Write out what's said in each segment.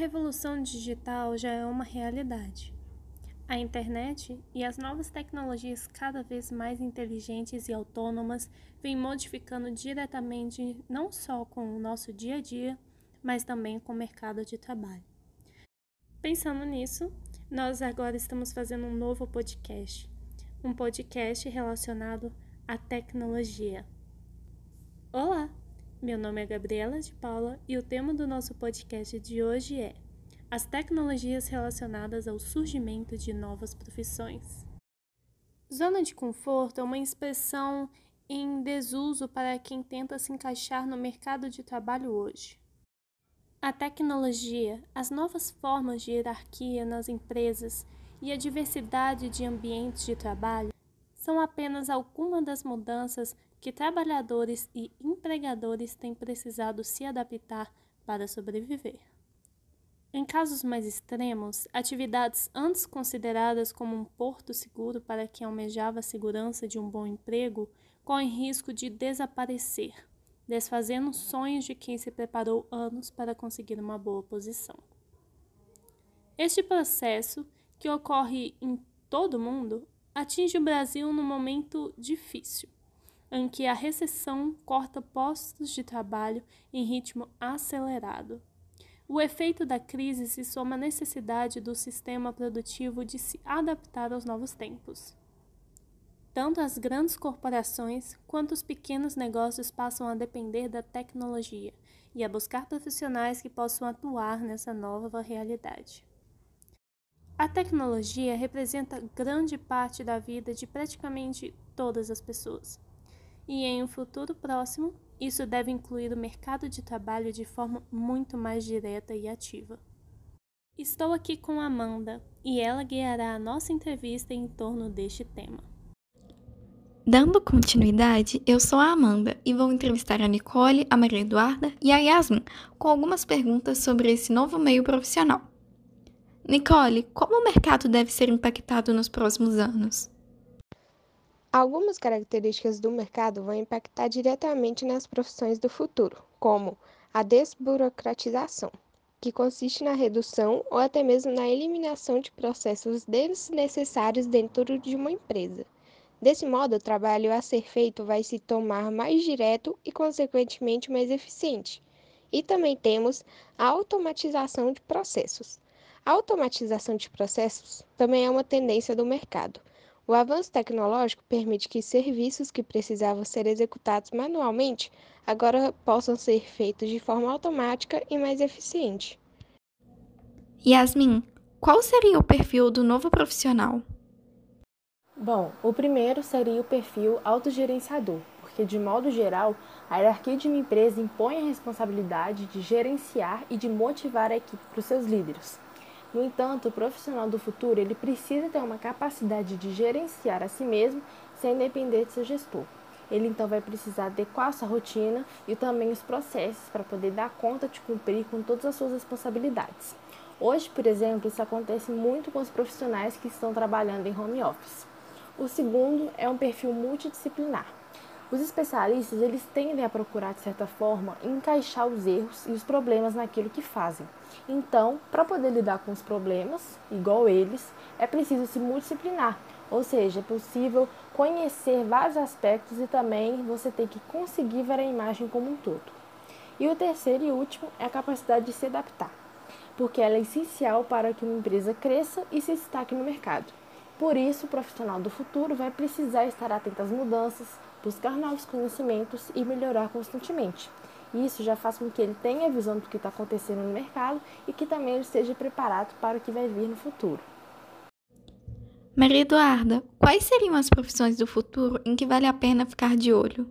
revolução digital já é uma realidade. A internet e as novas tecnologias cada vez mais inteligentes e autônomas vêm modificando diretamente não só com o nosso dia a dia, mas também com o mercado de trabalho. Pensando nisso, nós agora estamos fazendo um novo podcast, um podcast relacionado à tecnologia. Olá, meu nome é Gabriela de Paula e o tema do nosso podcast de hoje é as tecnologias relacionadas ao surgimento de novas profissões. Zona de conforto é uma expressão em desuso para quem tenta se encaixar no mercado de trabalho hoje. A tecnologia, as novas formas de hierarquia nas empresas e a diversidade de ambientes de trabalho são apenas algumas das mudanças que trabalhadores e empregadores têm precisado se adaptar para sobreviver. Em casos mais extremos, atividades antes consideradas como um porto seguro para quem almejava a segurança de um bom emprego correm risco de desaparecer, desfazendo sonhos de quem se preparou anos para conseguir uma boa posição. Este processo, que ocorre em todo o mundo, atinge o Brasil num momento difícil, em que a recessão corta postos de trabalho em ritmo acelerado o efeito da crise se soma à necessidade do sistema produtivo de se adaptar aos novos tempos. Tanto as grandes corporações quanto os pequenos negócios passam a depender da tecnologia e a buscar profissionais que possam atuar nessa nova realidade. A tecnologia representa grande parte da vida de praticamente todas as pessoas, e em um futuro próximo isso deve incluir o mercado de trabalho de forma muito mais direta e ativa. Estou aqui com Amanda e ela guiará a nossa entrevista em torno deste tema. Dando continuidade, eu sou a Amanda e vou entrevistar a Nicole, a Maria Eduarda e a Yasmin com algumas perguntas sobre esse novo meio profissional. Nicole, como o mercado deve ser impactado nos próximos anos? Algumas características do mercado vão impactar diretamente nas profissões do futuro, como a desburocratização, que consiste na redução ou até mesmo na eliminação de processos desnecessários dentro de uma empresa. Desse modo, o trabalho a ser feito vai se tornar mais direto e, consequentemente, mais eficiente. E também temos a automatização de processos. A automatização de processos também é uma tendência do mercado o avanço tecnológico permite que serviços que precisavam ser executados manualmente agora possam ser feitos de forma automática e mais eficiente. Yasmin, qual seria o perfil do novo profissional? Bom, o primeiro seria o perfil autogerenciador, porque, de modo geral, a hierarquia de uma empresa impõe a responsabilidade de gerenciar e de motivar a equipe para os seus líderes. No entanto, o profissional do futuro ele precisa ter uma capacidade de gerenciar a si mesmo sem depender de seu gestor. Ele então vai precisar adequar sua rotina e também os processos para poder dar conta de cumprir com todas as suas responsabilidades. Hoje, por exemplo, isso acontece muito com os profissionais que estão trabalhando em home office. O segundo é um perfil multidisciplinar. Os especialistas eles tendem a procurar, de certa forma, encaixar os erros e os problemas naquilo que fazem. Então, para poder lidar com os problemas, igual eles, é preciso se multidisciplinar, ou seja, é possível conhecer vários aspectos e também você tem que conseguir ver a imagem como um todo. E o terceiro e último é a capacidade de se adaptar, porque ela é essencial para que uma empresa cresça e se destaque no mercado. Por isso, o profissional do futuro vai precisar estar atento às mudanças, buscar novos conhecimentos e melhorar constantemente. Isso já faz com que ele tenha a visão do que está acontecendo no mercado e que também ele esteja preparado para o que vai vir no futuro. Maria Eduarda, quais seriam as profissões do futuro em que vale a pena ficar de olho?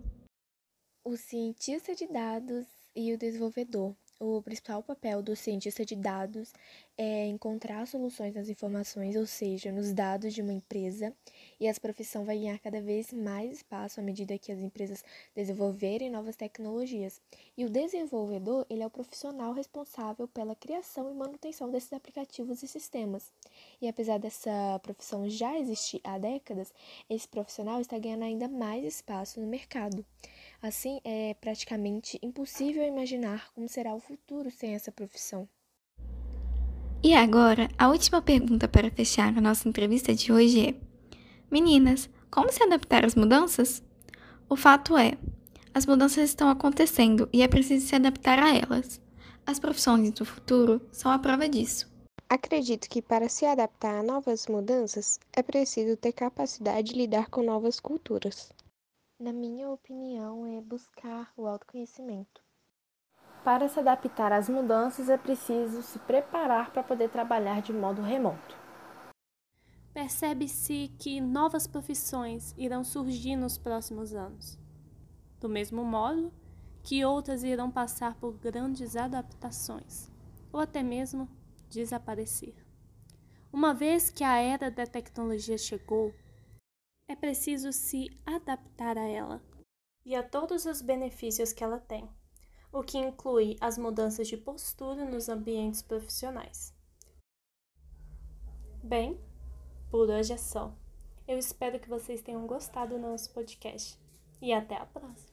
O cientista de dados e o desenvolvedor o principal papel do cientista de dados é encontrar soluções nas informações, ou seja, nos dados de uma empresa, e essa profissão vai ganhar cada vez mais espaço à medida que as empresas desenvolverem novas tecnologias. E o desenvolvedor, ele é o profissional responsável pela criação e manutenção desses aplicativos e sistemas. E apesar dessa profissão já existir há décadas, esse profissional está ganhando ainda mais espaço no mercado. Assim, é praticamente impossível imaginar como será o futuro sem essa profissão. E agora, a última pergunta para fechar a nossa entrevista de hoje é: Meninas, como se adaptar às mudanças? O fato é, as mudanças estão acontecendo e é preciso se adaptar a elas. As profissões do futuro são a prova disso. Acredito que para se adaptar a novas mudanças é preciso ter capacidade de lidar com novas culturas. Na minha opinião, é buscar o autoconhecimento. Para se adaptar às mudanças, é preciso se preparar para poder trabalhar de modo remoto. Percebe-se que novas profissões irão surgir nos próximos anos. Do mesmo modo que outras irão passar por grandes adaptações, ou até mesmo desaparecer. Uma vez que a era da tecnologia chegou, é preciso se adaptar a ela e a todos os benefícios que ela tem o que inclui as mudanças de postura nos ambientes profissionais. Bem, por hoje é só. Eu espero que vocês tenham gostado do nosso podcast e até a próxima.